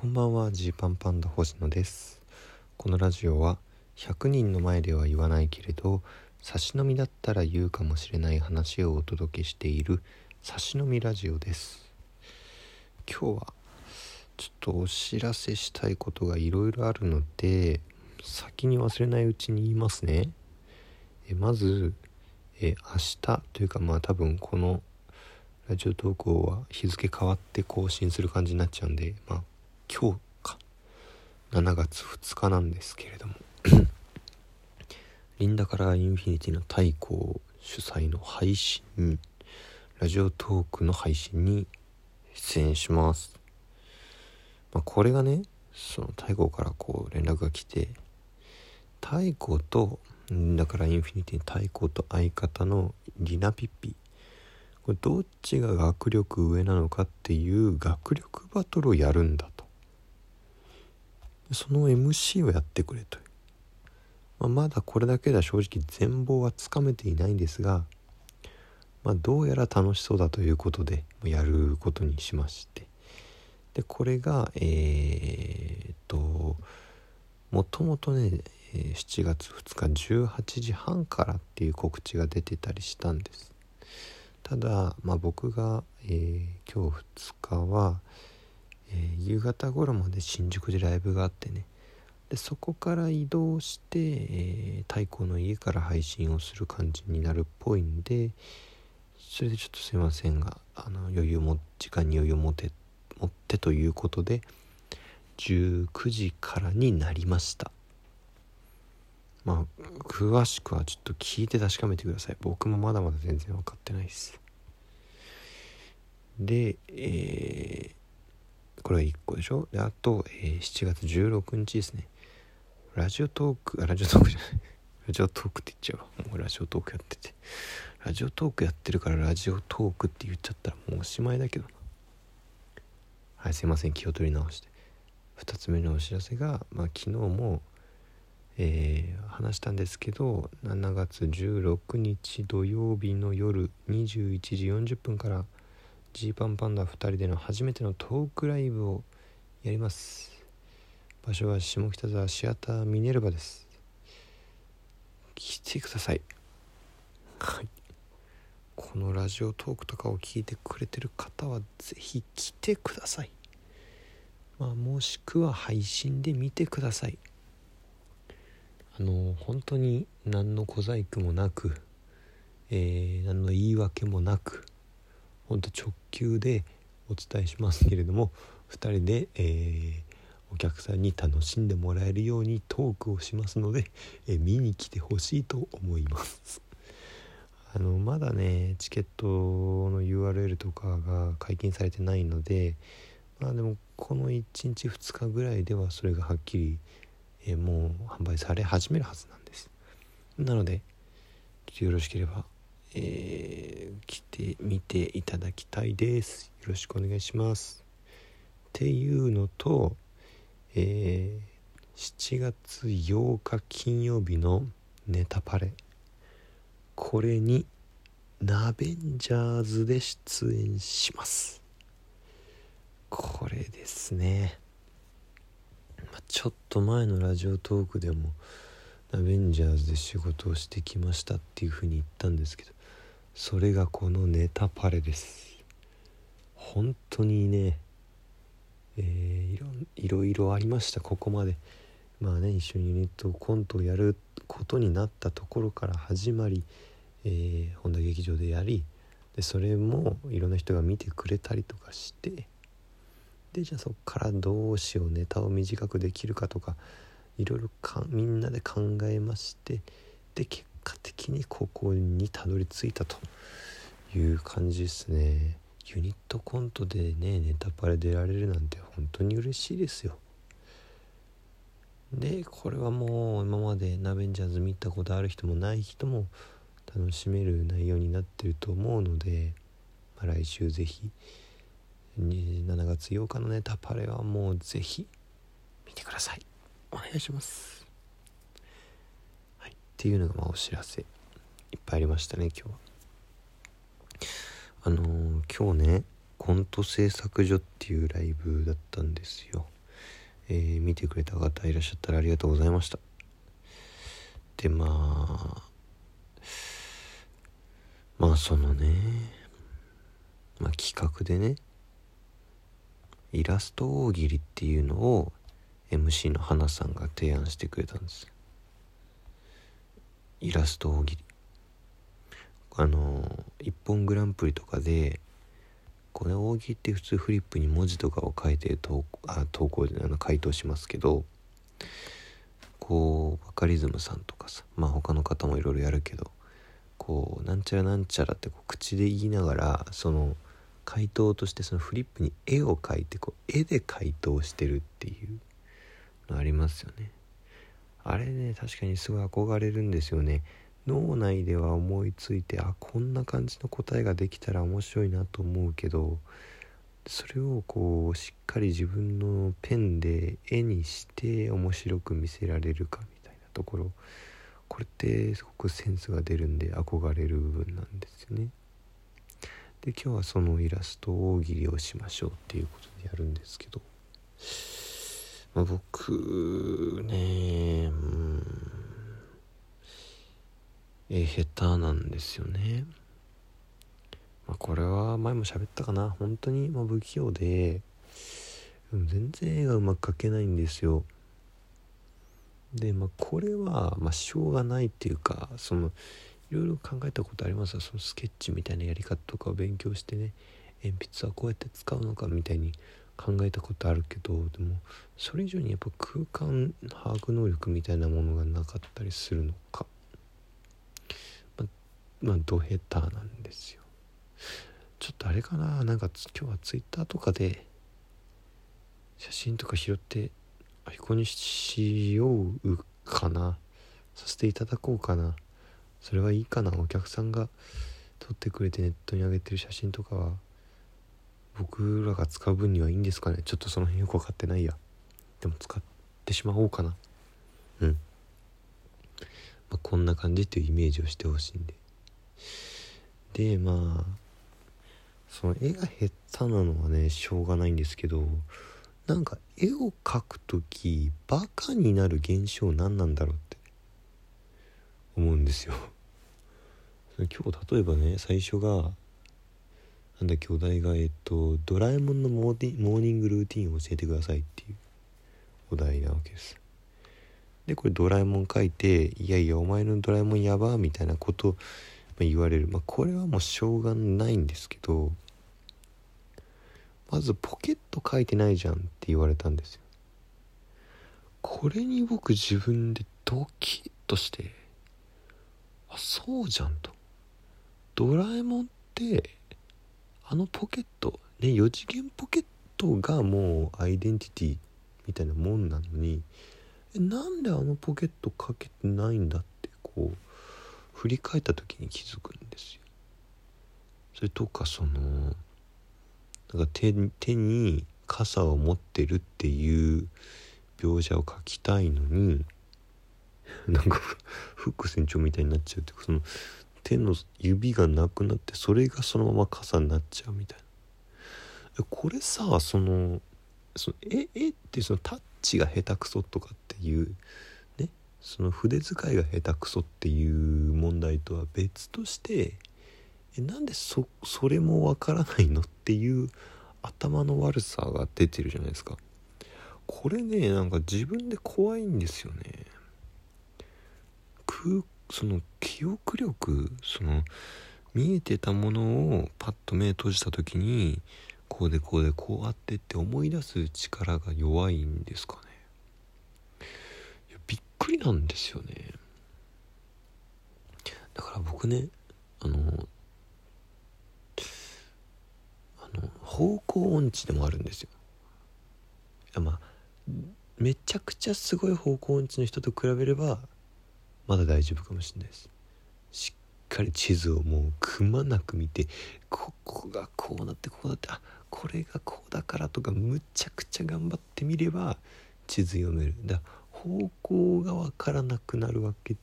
こんばんはジーパンパンダ星野です。このラジオは100人の前では言わないけれど差し飲みだったら言うかもしれない話をお届けしている差し飲みラジオです。今日はちょっとお知らせしたいことがいろいろあるので先に忘れないうちに言いますね。えまずえ明日というかまあ多分このラジオ投稿は日付変わって更新する感じになっちゃうんでまあ今日か。7月2日なんですけれども。リンダカラーインフィニティの太鼓主催の配信ラジオトークの配信に出演します、まあ、これがねその太鼓からこう連絡が来て太鼓とだからインフィニティ太鼓と相方のリナピッピ。これどっちが学力上なのかっていう学力バトルをやるんだと。その MC をやってくれと、まあ、まだこれだけでは正直全貌はつかめていないんですが、まあ、どうやら楽しそうだということでやることにしまして。でこれがえー、っともともとね7月2日18時半からっていう告知が出てたりしたんです。ただ、まあ、僕が、えー、今日2日はえー、夕方頃まで新宿でライブがあってね。でそこから移動して、えー、太鼓の家から配信をする感じになるっぽいんでそれでちょっとすいませんがあの余裕も時間に余裕を持て持ってということで19時からになりました。まあ詳しくはちょっと聞いて確かめてください。僕もまだまだ全然分かってないです。でえーこれが1個でしょ？であと、えー、7月16日ですね。ラジオトークあラジオトークじゃない。ラジオトークって言っちゃうわ。もうラジオトークやってて。ラジオトークやってるからラジオトークって言っちゃったらもうおしまいだけどな。はいすいません。気を取り直して。2つ目のお知らせが、まあ、昨日も、えー、話したんですけど7月16日土曜日の夜21時40分から「ジーパンパンダ2人での初めてのトークライブをやります。場所は下北沢シアターミネルバです。来てください。はい。このラジオトークとかを聞いてくれてる方は是非来てください。まあもしくは配信で見てください。あの本当に何の小細工もなく、えー、何の言い訳もなくほんと直球でお伝えしますけれども2人で、えー、お客さんに楽しんでもらえるようにトークをしますので、えー、見に来てほしいと思います。あのまだねチケットの URL とかが解禁されてないのでまあでもこの1日2日ぐらいではそれがはっきり、えー、もう販売され始めるはずなんです。なのでちょっとよろしければえ、来てみていただきたいです。よろしくお願いします。っていうのと、えー、7月8日金曜日のネタパレ。これにナベンジャーズで出演します。これですね、まあ、ちょっと前のラジオトークでもアベンジャーズで仕事をしてきましたっていうふうに言ったんですけどそれがこのネタパレです。本当にねえー、いろいろいろありました。ここまで。まあね一緒にユニットコントをやることになったところから始まり、えー、本田劇場でやりでそれもいろんな人が見てくれたりとかしてでじゃあそこからどうしようネタを短くできるかとかいろいろかみんなで考えましてで結果的にここにたどり着いたという感じですね。ユニットコントでねネタパレ出られるなんて本当に嬉しいですよ。でこれはもう今までナベンジャーズ見たことある人もない人も楽しめる内容になってると思うので、まあ、来週ぜひ7月8日のネタパレはもうぜひ見てください。お願いします。っていうのがまあお知らせいっぱいありましたね今日は。あのー、今日ねコント制作所っていうライブだったんですよ。えー、見てくれた方いらっしゃったらありがとうございました。でまあまあそのねまあ企画でねイラスト大喜利っていうのを MC の花さんが提案してくれたんですイラスト大喜利あの「一本グランプリ」とかでこれ大喜利って普通フリップに文字とかを書いて投あ投稿であの回答しますけどこうバカリズムさんとかさまあ他の方もいろいろやるけどこうなんちゃらなんちゃらってこう口で言いながらその「回答としてそのフリップに絵を描いてこう絵で回答してるっていうのありますよね。あれね確かにすごい憧れるんですよね。脳内では思いついてあこんな感じの答えができたら面白いなと思うけどそれをこうしっかり自分のペンで絵にして面白く見せられるかみたいなところ。これってすごくセンスが出るんで憧れる部分なんですよね。で今日はそのイラスト大喜利をしましょうっていうことでやるんですけど、僕ねうんえ下手なんですよね。まあ、これは前も喋ったかな本当にま不器用で全然絵がうまく描けないんですよ。でまあこれはましょうがないっていうかそのいろいろ考えたことありますそのスケッチみたいなやり方とかを勉強してね鉛筆はこうやって使うのかみたいに考えたことあるけどでもそれ以上にやっぱ空間把握能力みたいなものがなかったりするのか。ままあど下手なんですよ。ちょっとあれかな？なんか今日はツイッターとかで写真とか拾ってアイコンにしようかな。させていただこうかな。それはいいかな。お客さんが撮ってくれてネットに上げてる写真とかは僕らが使う分にはいいんですかね？ちょっとその辺よく分かってないや。でも使ってしまおうかな。うん、まあ、こんな感じっていうイメージをしてほしいんで。でまあその絵が下手なのはねしょうがないんですけどなんか絵を描く時バカになる現象何なんだろうって。思うんですよ。今日例えばね最初がなんだっけお題がえっと「ドラえもんのモーニングルーティンを教えてください」っていうお題なわけです。でこれドラえもん書いて「いやいやお前のドラえもんやば」みたいなこと言われる。まあこれはもうしょうがないんですけどまずポケット書いてないじゃんって言われたんですよ。これに僕自分でドキッとしてあそうじゃんと。ドラえもんってあのポケットね4次元ポケットがもうアイデンティティみたいなもんなのにえなんであのポケットかけてないんだってこう振り返った時に気づくんですよ。それとかそのなんか手手に傘を持ってるっていう描写を描きたいのになんかフック船長みたいになっちゃうってその手の指がなくなってそれがそのまま傘になっちゃうみたいな。これさそのそのええってそのタッチが下手くそとかっていうね。その筆使いが下手くそっていう問題とは別としてえなんでそそれもわからないのっていう頭の悪さが出てるじゃないですか。これねなんか自分で怖いんですよね。空その記憶力その見えてたものをパッと目閉じた時にこうでこうでこうあってって思い出す力が弱いんですかね。びっくりなんですよね。だから僕ねあのあの方向音痴でもあるんですよ。いやまあめちゃくちゃすごい方向音痴の人と比べればまだ大丈夫かもしれないです。しっかり地図をもうくまなく見てここがこうなってこうなってあこれがこうだからとかむちゃくちゃ頑張ってみれば地図読める。だ方向が分からなくなるわけ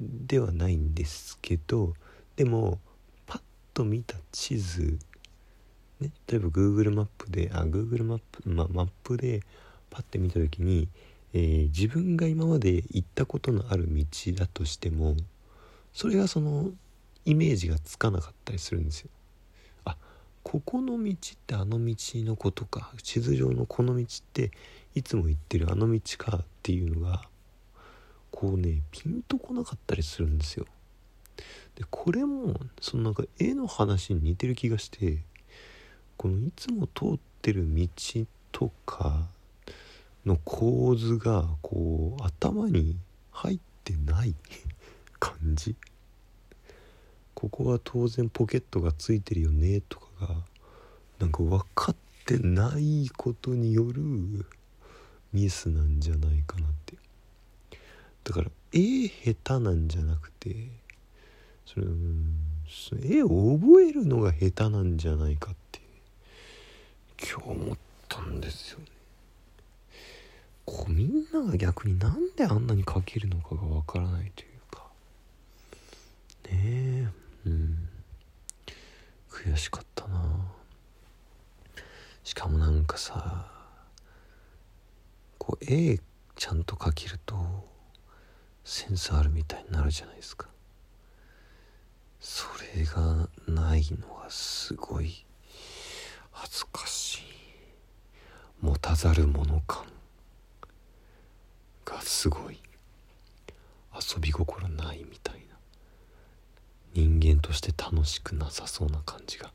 ではないんですけどでもパッと見た地図ね、例えば Google マップであ Google マップ、ま、マップでパッて見た時に、えー、自分が今まで行ったことのある道だとしてもそれがそのイメージがつかなかったりするんですよ。あここの道ってあの道のことか地図上のこの道っていつも行ってるあの道かっていうのがこうねピンとこなかったりするんですよ。でこれもそのなんか絵の話に似てる気がしてこのいつも通ってる道とかの構図がこう頭に入ってない 感じ。ここは当然ポケットがついてるよねとかがなんか分かってないことによるミスなんじゃないかなってだから絵下手なんじゃなくてそれ絵を覚えるのが下手なんじゃないかって今日思ったんですよね。こうみんなが逆になんであんなに描けるのかがわからないというか。ねえ。うん。悔しかったな。しかもなんかさこう絵ちゃんと描けるとセンスあるみたいになるじゃないですか。それがないのはすごい恥ずかしい。持たざる者感。がすごい。遊び心ないみたいな。人間として楽しくなさそうな感じが。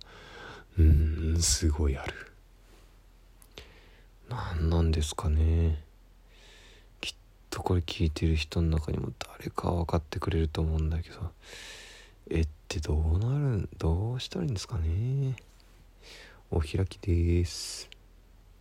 うーんすごいある。何なんですかね。きっとこれ聞いてる人の中にも誰か分かってくれると思うんだけど。絵ってどうなるどうしたらいいんですかね。お開きです。